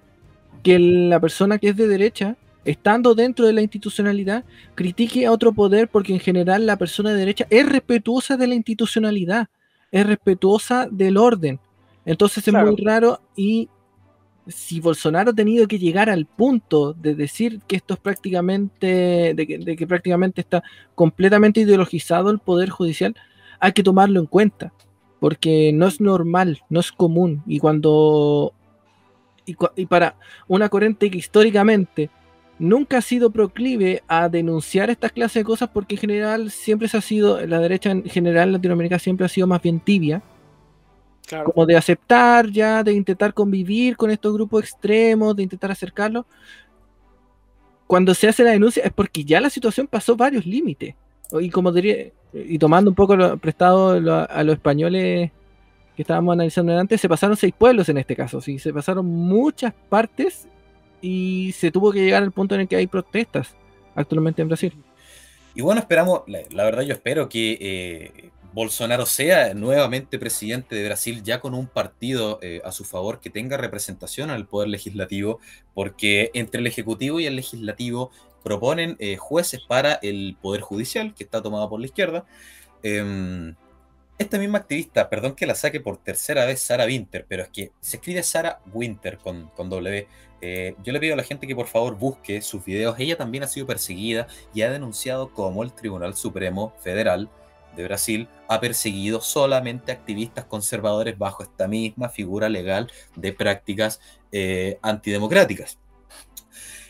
que la persona que es de derecha, estando dentro de la institucionalidad, critique a otro poder porque en general la persona de derecha es respetuosa de la institucionalidad, es respetuosa del orden. Entonces es muy raro y si Bolsonaro ha tenido que llegar al punto de decir que esto es prácticamente, de que, de que prácticamente está completamente ideologizado el poder judicial, hay que tomarlo en cuenta, porque no es normal, no es común, y cuando, y, y para una corriente que históricamente nunca ha sido proclive a denunciar estas clases de cosas, porque en general siempre se ha sido, la derecha en general en Latinoamérica siempre ha sido más bien tibia, como de aceptar ya, de intentar convivir con estos grupos extremos, de intentar acercarlos. Cuando se hace la denuncia es porque ya la situación pasó varios límites. Y como diría, y tomando un poco lo, prestado a los españoles que estábamos analizando antes, se pasaron seis pueblos en este caso, sí, se pasaron muchas partes y se tuvo que llegar al punto en el que hay protestas actualmente en Brasil. Y bueno, esperamos, la, verdad yo espero que eh, Bolsonaro sea nuevamente presidente de Brasil ya con un partido eh, a su favor que tenga representación al poder legislativo, porque entre el Ejecutivo y el Legislativo proponen eh, jueces para el Poder Judicial, que está tomado por la izquierda. Esta misma activista, perdón que la saque por tercera vez, Sara Winter, pero es que se escribe Sara Winter con, con W. Eh, yo le pido a la gente que por favor busque sus videos. Ella también ha sido perseguida y ha denunciado como el Tribunal Supremo Federal de Brasil ha perseguido solamente activistas conservadores bajo esta misma figura legal de prácticas eh, antidemocráticas.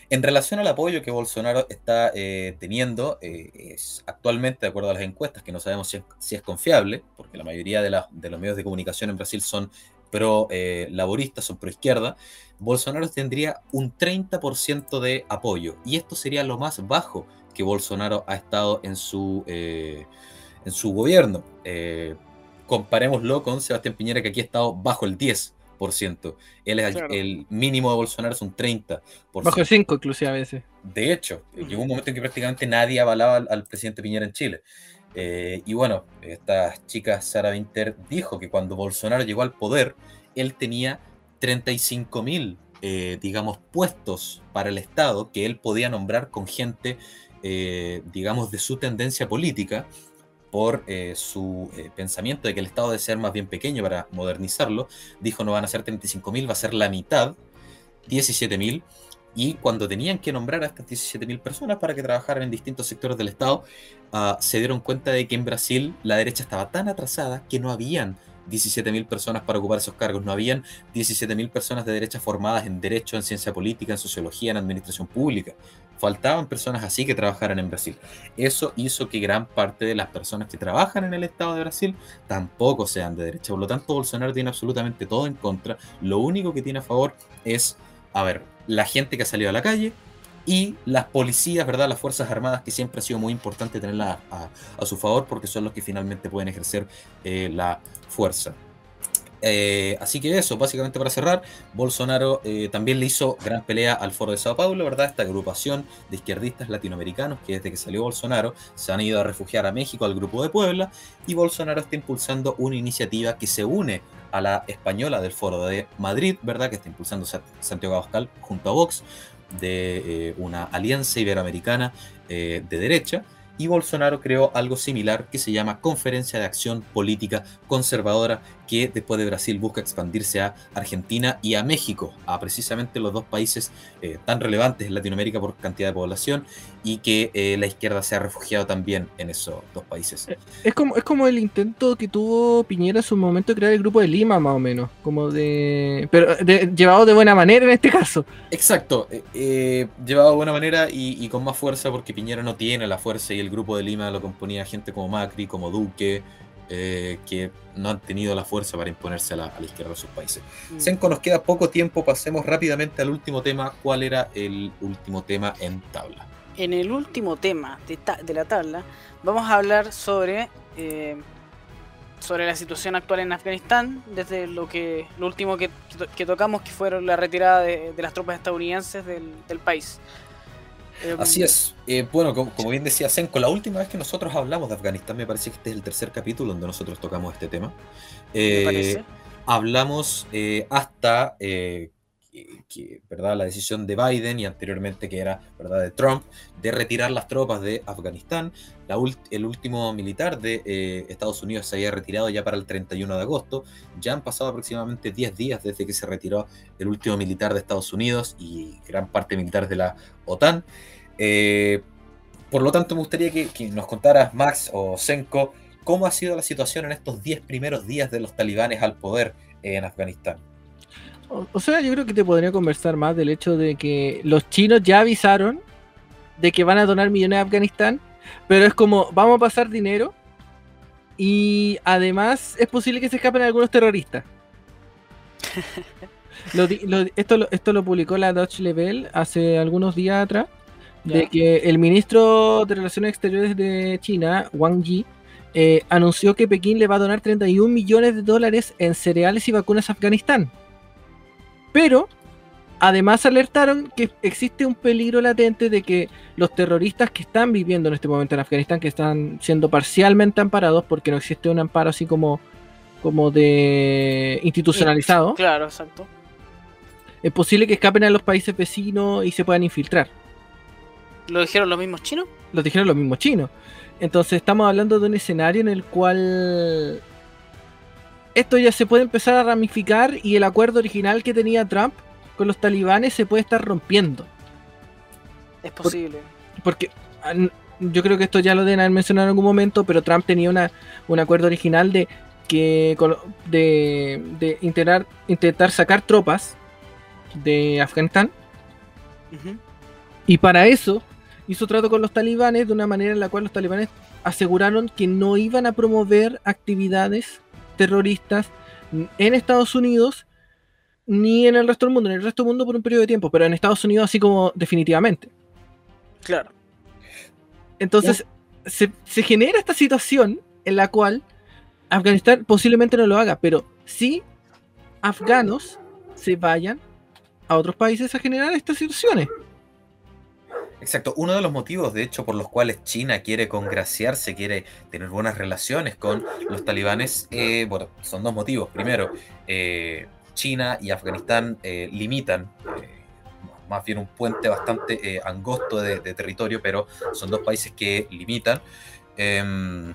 En relación al apoyo que Bolsonaro está eh, teniendo, eh, es actualmente, de acuerdo a las encuestas, que no sabemos si es, confiable, porque la mayoría de, los medios de comunicación en Brasil son pro-laboristas, son pro-izquierda, Bolsonaro tendría un 30% de apoyo. Y esto sería lo más bajo que Bolsonaro ha estado en su en su gobierno. Eh, comparémoslo con Sebastián Piñera, que aquí ha estado bajo el 10%. Él es claro. el, mínimo de Bolsonaro es un 30%. Bajo el 5 inclusive a veces. De hecho, uh -huh. llegó un momento en que prácticamente nadie avalaba al, al presidente Piñera en Chile. Eh, y bueno, esta chica Sara Winter dijo que cuando Bolsonaro llegó al poder, él tenía 35 mil, eh, digamos, puestos para el Estado que él podía nombrar con gente, eh, digamos, de su tendencia política por eh, su eh, pensamiento de que el Estado debe ser más bien pequeño para modernizarlo, dijo no van a ser 35.000, va a ser la mitad, 17.000, y cuando tenían que nombrar a estas 17.000 personas para que trabajaran en distintos sectores del Estado, uh, se dieron cuenta de que en Brasil la derecha estaba tan atrasada que no habían 17.000 personas para ocupar esos cargos, no habían 17.000 personas de derecha formadas en derecho, en ciencia política, en sociología, en administración pública. Faltaban personas así que trabajaran en Brasil. Eso hizo que gran parte de las personas que trabajan en el Estado de Brasil tampoco sean de derecha. Por lo tanto, Bolsonaro tiene absolutamente todo en contra. Lo único que tiene a favor es, a ver, la gente que ha salido a la calle, y las policías, ¿verdad? Las Fuerzas Armadas, que siempre ha sido muy importante tenerlas a, a, su favor porque son los que finalmente pueden ejercer eh, la fuerza. Eh, así que eso, básicamente para cerrar, Bolsonaro eh, también le hizo gran pelea al Foro de Sao Paulo, ¿verdad? Esta agrupación de izquierdistas latinoamericanos que desde que salió Bolsonaro se han ido a refugiar a México, al Grupo de Puebla, y Bolsonaro está impulsando una iniciativa que se une a la española del Foro de Madrid, ¿verdad? Que está impulsando Santiago Abascal junto a Vox, de eh, una alianza iberoamericana de derecha, y Bolsonaro creó algo similar que se llama Conferencia de Acción Política Conservadora, que después de Brasil busca expandirse a Argentina y a México, a precisamente los dos países eh, tan relevantes en Latinoamérica por cantidad de población y que eh, la izquierda se ha refugiado también en esos dos países. Es como, es como el intento que tuvo Piñera en su momento de crear el Grupo de Lima, más o menos, como de... pero de, llevado de buena manera en este caso. Exacto, eh, eh, llevado de buena manera y, y, con más fuerza porque Piñera no tiene la fuerza y el Grupo de Lima lo componía gente como Macri, como Duque, eh, que no han tenido la fuerza para imponerse a la, a la izquierda de sus países. Mm. Senko, nos queda poco tiempo, pasemos rápidamente al último tema. ¿Cuál era el último tema en tabla? En el último tema de, ta de la tabla vamos a hablar sobre, eh, sobre la situación actual en Afganistán, desde lo que lo último que, que tocamos, que fueron la retirada de, de las tropas estadounidenses del, del país. Así es. Eh, bueno, como, como, bien decía Senko, la última vez que nosotros hablamos de Afganistán, me parece que este es el tercer capítulo donde nosotros tocamos este tema. Eh, hablamos eh, hasta que, ¿verdad? la decisión de Biden y anteriormente que era ¿verdad? de Trump de retirar las tropas de Afganistán. El último militar de eh, Estados Unidos se había retirado ya para el 31 de agosto. Ya han pasado aproximadamente 10 días desde que se retiró el último militar de Estados Unidos y gran parte militares de la OTAN. Eh, por lo tanto, me gustaría que, nos contaras, Max o Senko, cómo ha sido la situación en estos 10 primeros días de los talibanes al poder en Afganistán. O, sea, yo creo que te podría conversar más del hecho de que los chinos ya avisaron de que van a donar millones a Afganistán, pero es como, vamos a pasar dinero y además es posible que se escapen algunos terroristas. esto, lo, esto lo publicó la Dutch Level hace algunos días atrás, de que el ministro de Relaciones Exteriores de China, Wang Yi, eh, anunció que Pekín le va a donar 31 millones de dólares en cereales y vacunas a Afganistán. Pero además alertaron que existe un peligro latente de que los terroristas que están viviendo en este momento en Afganistán, que están siendo parcialmente amparados porque no existe un amparo así como, como de institucionalizado. Claro, exacto. Es posible que escapen a los países vecinos y se puedan infiltrar. ¿Lo dijeron los mismos chinos? Lo dijeron los mismos chinos. Entonces estamos hablando de un escenario en el cual esto ya se puede empezar a ramificar y el acuerdo original que tenía Trump con los talibanes se puede estar rompiendo. Es posible. porque yo creo que esto ya lo deben haber mencionado en algún momento, pero Trump tenía una, un acuerdo original de que de, de intentar, intentar sacar tropas de Afganistán. Y para eso hizo trato con los talibanes de una manera en la cual los talibanes aseguraron que no iban a promover actividades terroristas en Estados Unidos ni en el resto del mundo, en el resto del mundo por un periodo de tiempo, pero en Estados Unidos así como definitivamente. Claro. Entonces, se, genera esta situación en la cual Afganistán posiblemente no lo haga, pero si afganos se vayan a otros países a generar estas situaciones. Exacto, uno de los motivos, de hecho, por los cuales China quiere congraciarse, quiere tener buenas relaciones con los talibanes, eh, bueno, son dos motivos. Primero, eh, China y Afganistán eh, limitan, más bien un puente bastante angosto de, territorio, pero son dos países que limitan. Em,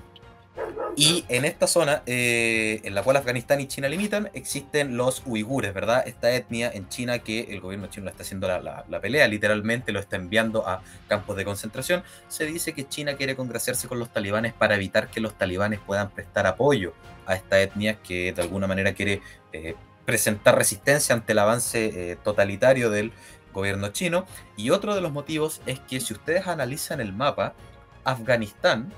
y en esta zona, eh, en la cual Afganistán y China limitan, existen los uigures, ¿verdad? Esta etnia en China que el gobierno chino está haciendo la, pelea, literalmente lo está enviando a campos de concentración. Se dice que China quiere congraciarse con los talibanes para evitar que los talibanes puedan prestar apoyo a esta etnia que de alguna manera quiere eh, presentar resistencia ante el avance eh, totalitario del gobierno chino. Y otro de los motivos es que si ustedes analizan el mapa, Afganistán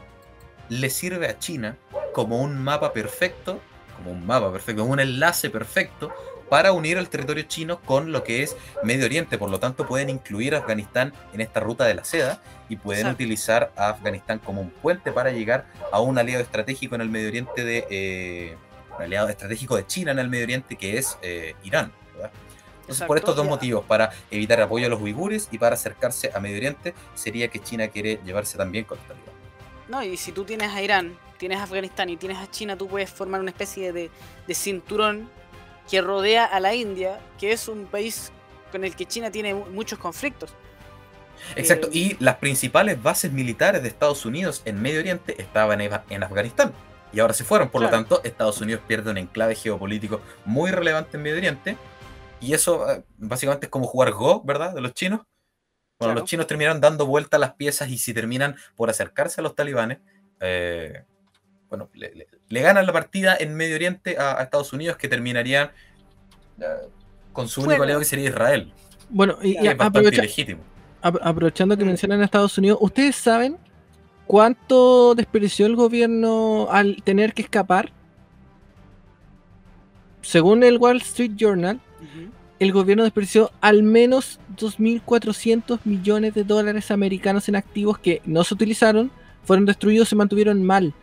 le sirve a China como un mapa perfecto, como un mapa perfecto, como un enlace perfecto para unir el territorio chino con lo que es Medio Oriente. Por lo tanto, pueden incluir a Afganistán en esta ruta de la seda y pueden utilizar a Afganistán como un puente para llegar a un aliado estratégico en el Medio Oriente de eh, un aliado estratégico de China en el Medio Oriente que es eh, Irán. Entonces, por estos dos motivos, para evitar apoyo a los uigures y para acercarse a Medio Oriente, sería que China quiere llevarse también con esta no, y si tú tienes a Irán, tienes a Afganistán y tienes a China, tú puedes formar una especie de, cinturón que rodea a la India, que es un país con el que China tiene muchos conflictos. Exacto, eh, y las principales bases militares de Estados Unidos en Medio Oriente estaban en Afganistán. Y ahora se fueron, por lo tanto, Estados Unidos pierde un enclave geopolítico muy relevante en Medio Oriente. Y eso eh, básicamente es como jugar Go, ¿verdad? De los chinos. Bueno, los chinos terminan dando vuelta a las piezas y si terminan por acercarse a los talibanes, eh, bueno, le, ganan la partida en Medio Oriente a, Estados Unidos que terminarían eh, con su único aliado que sería Israel. Bueno, y, aprovechando que mm. mencionan a Estados Unidos, ¿ustedes saben cuánto desperdició el gobierno al tener que escapar? Según el Wall Street Journal, el gobierno desperdició al menos 2.400 millones de dólares americanos en activos que no se utilizaron, fueron destruidos, se mantuvieron mal.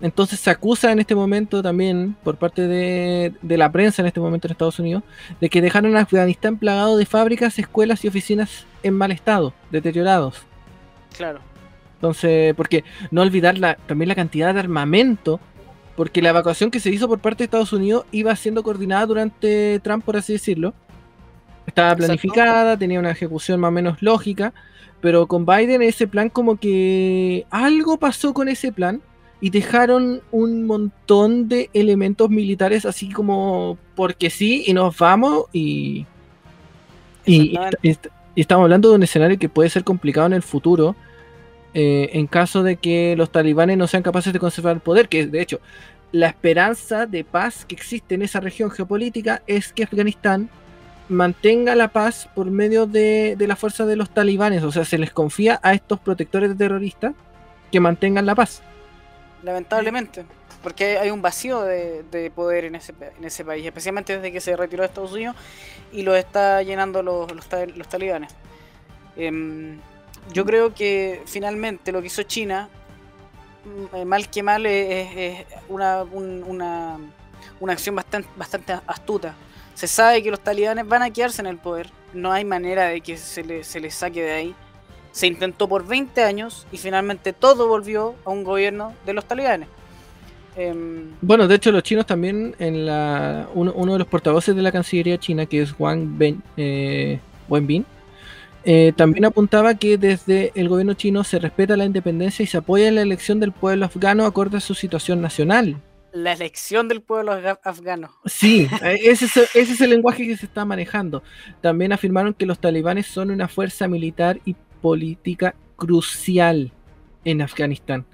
Entonces se acusa en este momento también por parte de, la prensa en este momento en Estados Unidos de que dejaron a Afganistán plagado de fábricas, escuelas y oficinas en mal estado, deteriorados. Claro. Entonces, porque no olvidar la, también la cantidad de armamento, porque la evacuación que se hizo por parte de Estados Unidos iba siendo coordinada durante Trump, por así decirlo, Estaba planificada, tenía una ejecución más o menos lógica, pero con Biden ese plan como que algo pasó con ese plan y dejaron un montón de elementos militares así como porque sí y nos vamos y, y, estamos hablando de un escenario que puede ser complicado en el futuro eh, en caso de que los talibanes no sean capaces de conservar el poder, que de hecho la esperanza de paz que existe en esa región geopolítica es que Afganistán mantenga la paz por medio de, de la fuerza de los talibanes, o sea, se les confía a estos protectores de terroristas que mantengan la paz lamentablemente, porque hay un vacío de, poder en ese, en ese país, especialmente desde que se retiró de Estados Unidos y lo está llenando los, los, talibanes. Em, yo creo que finalmente lo que hizo China, mm, eh, mal que mal, es, una, una, una, acción bastante, bastante astuta. Se sabe que los talibanes van a quedarse en el poder, no hay manera de que se, se les saque de ahí se intentó por 20 años y finalmente todo volvió a un gobierno de los talibanes. Em, bueno, de hecho los chinos también, en la uno, de los portavoces de la Cancillería china, que es Wang ben, eh, Wenbin, eh, también apuntaba que desde el gobierno chino se respeta la independencia y se apoya la elección del pueblo afgano acorde a su situación nacional. La elección del pueblo afgano. Sí, eh, ese es, ese es el lenguaje que se está manejando. También afirmaron que los talibanes son una fuerza militar y política crucial en Afganistán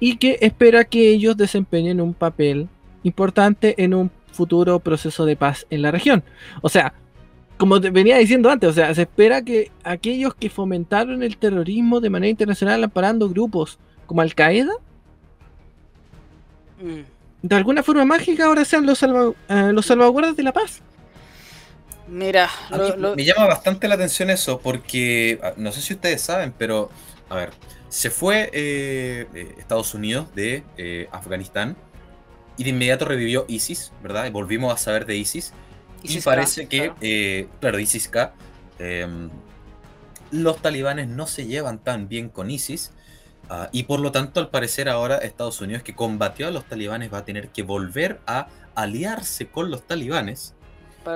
y que espera que ellos desempeñen un papel importante en un futuro proceso de paz en la región. O sea, como te venía diciendo antes, o sea, se espera que aquellos que fomentaron el terrorismo de manera internacional amparando grupos como Al Qaeda, mm. de alguna forma mágica ahora sean los, eh, los salvaguardas de la paz. Mira, me llama bastante la atención eso, porque ah, no sé si ustedes saben, pero a ver, se fue eh, eh, Estados Unidos de eh, Afganistán y de inmediato revivió ISIS, ¿verdad? Y volvimos a saber de ISIS. Y parece que, claro, ISIS-K, em, los talibanes no se llevan tan bien con ISIS. Ah, y por lo tanto, al parecer ahora Estados Unidos que combatió a los talibanes va a tener que volver a aliarse con los talibanes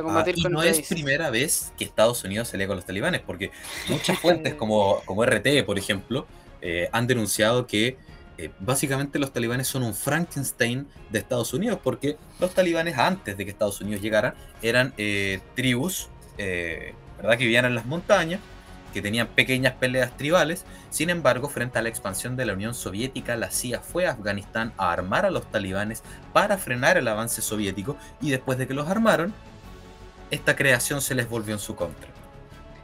Ah, y no es primera vez que Estados Unidos se lee con los talibanes, porque muchas fuentes como, como RT, por ejemplo, eh, han denunciado que eh, básicamente los talibanes son un Frankenstein de Estados Unidos, porque los talibanes antes de que Estados Unidos llegara eran eh, tribus, ¿verdad? Que vivían en las montañas, que tenían pequeñas peleas tribales. Sin embargo, frente a la expansión de la Unión Soviética, la CIA fue a Afganistán a armar a los talibanes para frenar el avance soviético y después de que los armaron, esta creación se les volvió en su contra.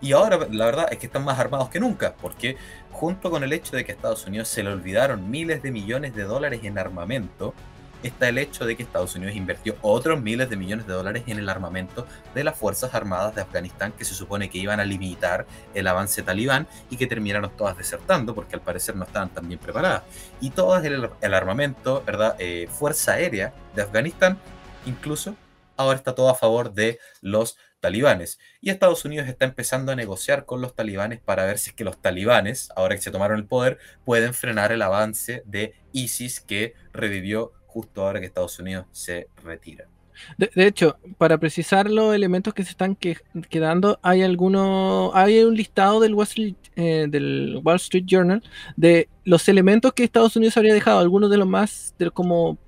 Y ahora la verdad es que están más armados que nunca, porque junto con el hecho de que a Estados Unidos se le olvidaron miles de millones de dólares en armamento, está el hecho de que Estados Unidos invirtió otros miles de millones de dólares en el armamento de las Fuerzas Armadas de Afganistán, que se supone que iban a limitar el avance talibán y que terminaron todas desertando, porque al parecer no estaban tan bien preparadas. Y todo el, el armamento, ¿verdad? Eh, Fuerza Aérea de Afganistán, incluso ahora está todo a favor de los talibanes. Y Estados Unidos está empezando a negociar con los talibanes para ver si es que los talibanes, ahora que se tomaron el poder, pueden frenar el avance de ISIS que revivió justo ahora que Estados Unidos se retira. De, hecho, para precisar los elementos que se están quedando, hay alguno, hay un listado del Wall, Street, eh, del Wall Street Journal de los elementos que Estados Unidos habría dejado, algunos de los más de, como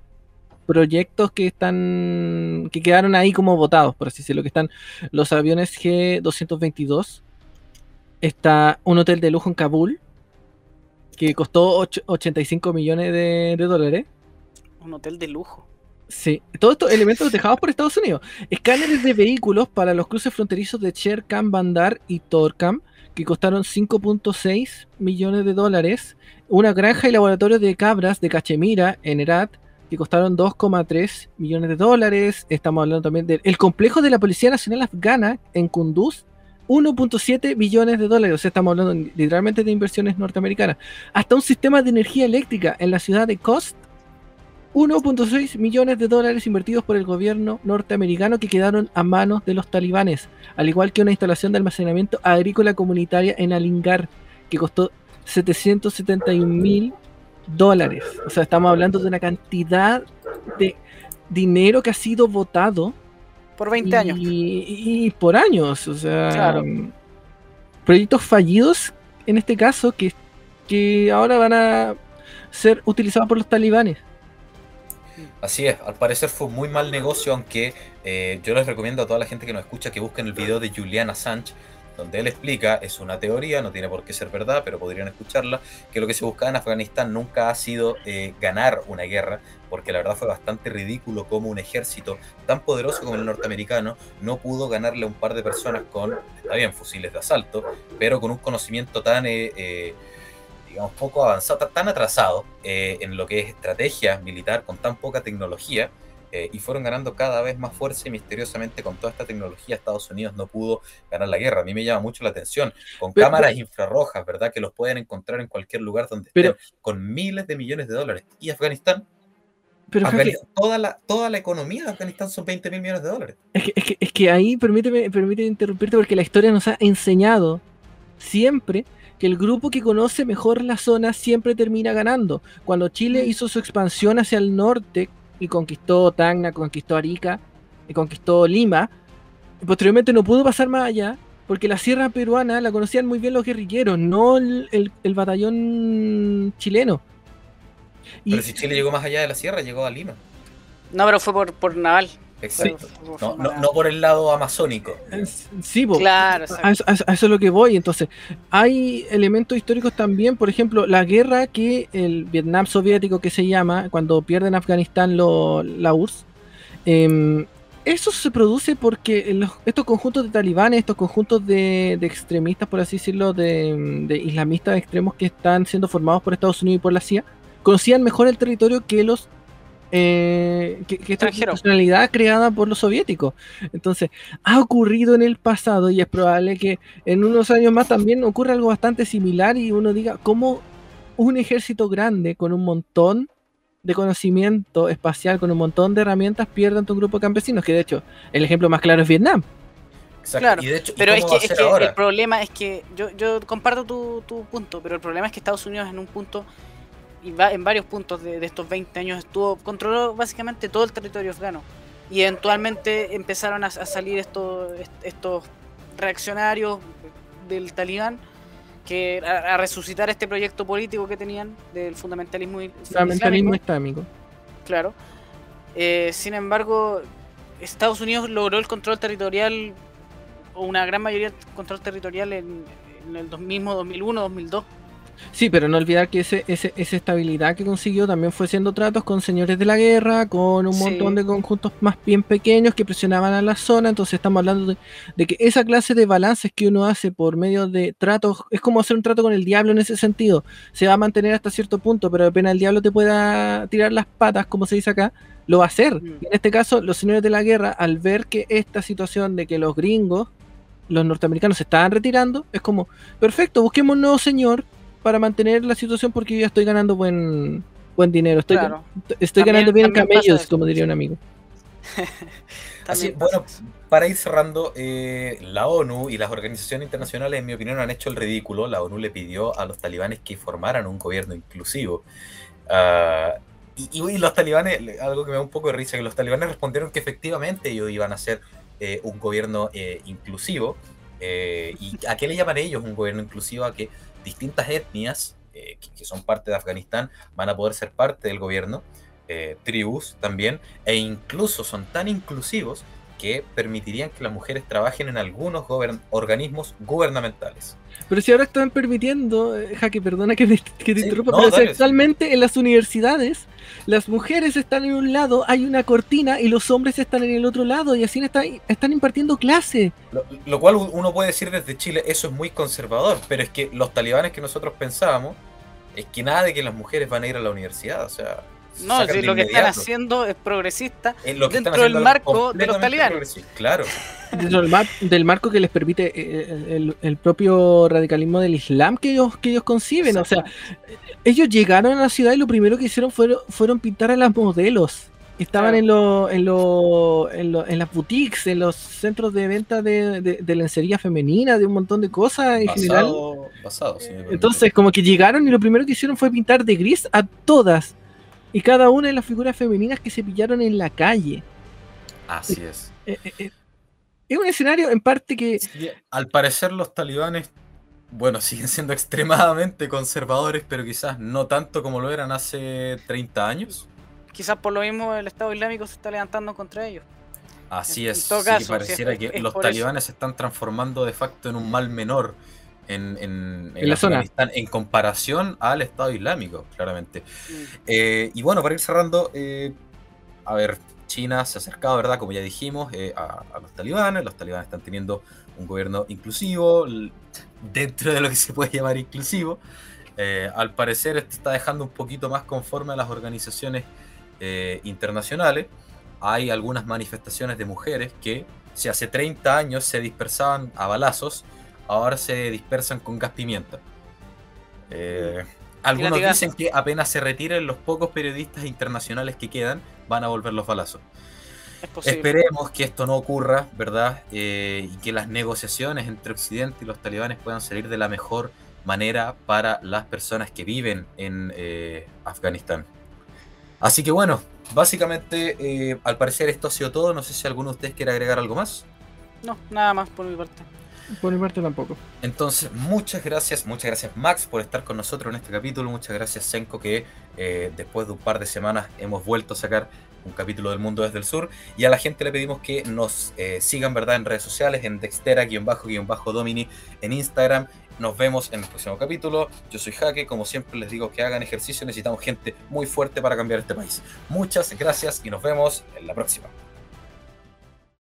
proyectos que están que quedaron ahí como votados, por así decirlo, que están los aviones G222, está un hotel de lujo en Kabul, que costó 85 millones de, dólares. Un hotel de lujo. Sí, todos estos elementos dejados por Estados Unidos. Escáneres de vehículos para los cruces fronterizos de Cherkam, Bandar y Torkam, que costaron 5.6 millones de dólares. Una granja y laboratorio de cabras de Cachemira en Herat, que costaron 2,3 millones de dólares. Estamos hablando también del complejo de la Policía Nacional Afgana en Kunduz, 1.7 billones de dólares. O sea, estamos hablando literalmente de inversiones norteamericanas. Hasta un sistema de energía eléctrica en la ciudad de Kost, 1.6 millones de dólares invertidos por el gobierno norteamericano que quedaron a manos de los talibanes, al igual que una instalación de almacenamiento agrícola comunitaria en Alingar, que costó 771 mil dólares. O sea, estamos hablando de una cantidad de dinero que ha sido votado Por 20 años. Y, por años, o sea, Claro. proyectos fallidos en este caso que, que ahora van a ser utilizados por los talibanes. Así es, al parecer fue muy mal negocio, aunque eh, yo les recomiendo a toda la gente que nos escucha que busquen el video de Julian Assange, donde él explica, es una teoría, no tiene por qué ser verdad, pero podrían escucharla, que lo que se buscaba en Afganistán nunca ha sido eh, ganar una guerra, porque la verdad fue bastante ridículo como un ejército tan poderoso como el norteamericano no pudo ganarle a un par de personas con, está bien, fusiles de asalto, pero con un conocimiento tan... eh, eh, digamos, poco avanzado, ta- tan atrasado eh, en lo que es estrategia militar con tan poca tecnología, eh, y fueron ganando cada vez más fuerza y misteriosamente con toda esta tecnología Estados Unidos no pudo ganar la guerra. A mí me llama mucho la atención, con Pero- cámaras infrarrojas, ¿verdad? Que los pueden encontrar en cualquier lugar donde Pero- estén, con miles de millones de dólares. Y Afganistán, Pero toda, la, toda la economía de Afganistán son 20 mil millones de dólares. es que, es que, es que ahí permíteme, permíteme interrumpirte porque la historia nos ha enseñado siempre que el grupo que conoce mejor la zona siempre termina ganando. Cuando Chile hizo su expansión hacia el norte y conquistó Tacna, conquistó Arica y conquistó Lima, y posteriormente no pudo pasar más allá porque la sierra peruana la conocían muy bien los guerrilleros, no el, el- el batallón chileno. Y- Pero si Chile llegó más allá de la sierra, llegó a Lima. No, pero fue por, por naval. Exacto. No, no, naval. no por el lado amazónico. Sí. Claro, A eso, a eso- a eso es lo que voy. Entonces, hay elementos históricos también, por ejemplo, la guerra que el Vietnam soviético que se llama, cuando pierden Afganistán lo- la URSS, em, eso se produce porque los- estos conjuntos de talibanes, estos conjuntos de, de extremistas, por así decirlo, de, de islamistas extremos que están siendo formados por Estados Unidos y por la CIA, conocían mejor el territorio que los eh, que, que esta nacionalidad creada por los soviéticos. Entonces, ha ocurrido en el pasado y es probable que en unos años más también ocurra algo bastante similar y uno diga cómo un ejército grande con un montón de conocimiento espacial, con un montón de herramientas, pierde ante un grupo de campesinos, que de hecho el ejemplo más claro es Vietnam. Exacto. Claro, y de hecho, ¿y Pero es que, es que el problema es que yo, yo comparto tu, tu punto, pero el problema es que Estados Unidos en un punto y va en varios puntos de, de estos 20 años estuvo controló básicamente todo el territorio afgano y eventualmente empezaron a, a salir estos est- estos reaccionarios del talibán que a, a resucitar este proyecto político que tenían del fundamentalismo, Fundamentalismo islámico, islámico. claro. Eh, sin embargo, Estados Unidos logró el control territorial, o una gran mayoría del control territorial en, en el mismo 2001, 2002. Sí, pero no olvidar que ese, ese- esa estabilidad que consiguió también fue haciendo tratos con señores de la guerra, con un Sí. montón de conjuntos más bien pequeños que presionaban a la zona. Entonces estamos hablando de, de que esa clase de balances que uno hace por medio de tratos, es como hacer un trato con el diablo en ese sentido. Se va a mantener hasta cierto punto, pero apenas el diablo te pueda tirar las patas, como se dice acá, lo va a hacer. Mm. En este caso, los señores de la guerra, al ver que esta situación de que los gringos, los norteamericanos se estaban retirando, es como, perfecto, busquemos un nuevo señor para mantener la situación porque yo ya estoy ganando buen buen dinero, estoy, Claro. estoy También- ganando bien camellos, eso, como sí. diría un amigo. Así, bueno, para ir cerrando, eh, la ONU y las organizaciones internacionales, en mi opinión, han hecho el ridículo. La ONU le pidió a los talibanes que formaran un gobierno inclusivo. Ah, y, y- y los talibanes, algo que me da un poco de risa, que los talibanes respondieron que efectivamente ellos iban a hacer eh, un gobierno eh, inclusivo. Eh, ¿Y a qué le llaman ellos un gobierno inclusivo? A que distintas etnias eh, que, son parte de Afganistán van a poder ser parte del gobierno, eh, tribus también, e incluso son tan inclusivos que permitirían que las mujeres trabajen en algunos gobern- organismos gubernamentales. Pero si ahora están permitiendo, eh, Jaque, perdona que, me- que te Sí, interrumpa, no, pero dale. actualmente en las universidades las mujeres están en un lado, hay una cortina y los hombres están en el otro lado y así están, están impartiendo clase. Lo, lo cual uno puede decir desde Chile, eso es muy conservador, pero es que los talibanes que nosotros pensábamos es que nada de que las mujeres van a ir a la universidad, o sea... No, si lo que están haciendo es progresista. Eh, lo que están dentro del marco de los talibanes. Claro, Dentro del, mar- del marco que les permite eh, el, el propio radicalismo del Islam que ellos, que ellos conciben. O sea, ellos llegaron a la ciudad y lo primero que hicieron fueron, fueron pintar a las modelos. Estaban Claro. en, lo, en, lo, en, lo- en las boutiques, en los centros de venta de, de- de lencería femenina, de un montón de cosas en general. basado, si. Entonces, como que llegaron y lo primero que hicieron fue pintar de gris a todas. Y cada una de las figuras femeninas que se pillaron en la calle. Así es. Eh, eh, es un escenario en parte que... al parecer los talibanes, bueno, siguen siendo extremadamente conservadores, pero quizás no tanto como lo eran hace 30 años. Quizás por lo mismo el Estado Islámico se está levantando contra ellos. Así es, pareciera que los talibanes se están transformando de facto en un mal menor en, en, en, la zona. en comparación al Estado Islámico, claramente. Mm. Eh, y bueno, para ir cerrando, eh, a ver, China se ha acercado, ¿verdad? Como ya dijimos, eh, a, los talibanes. Los talibanes están teniendo un gobierno inclusivo, dentro de lo que se puede llamar inclusivo. al parecer, esto está dejando un poquito más conforme a las organizaciones internacionales. Hay algunas manifestaciones de mujeres que, si hace 30 años se dispersaban a balazos, ahora se dispersan con gas pimienta. Eh, algunos dicen que apenas se retiren los pocos periodistas internacionales que quedan, van a volver los balazos. Esperemos que esto no ocurra, ¿verdad? Eh, y que las negociaciones entre Occidente y los talibanes puedan salir de la mejor manera para las personas que viven en eh, Afganistán. Así que bueno, básicamente, al parecer esto ha sido todo. No sé si alguno de ustedes quiere agregar algo más. No, nada más por mi parte. Por mi parte tampoco. Entonces, muchas gracias, muchas gracias Max por estar con nosotros en este capítulo. Muchas gracias Senko que eh, después de un par de semanas hemos vuelto a sacar un capítulo del mundo desde el sur. Y a la gente le pedimos que nos eh, sigan verdad en redes sociales, en Dextera-Domini en Instagram. Nos vemos en el próximo capítulo. Yo soy Jaque, como siempre les digo que hagan ejercicio, necesitamos gente muy fuerte para cambiar este país. Muchas gracias y nos vemos en la próxima.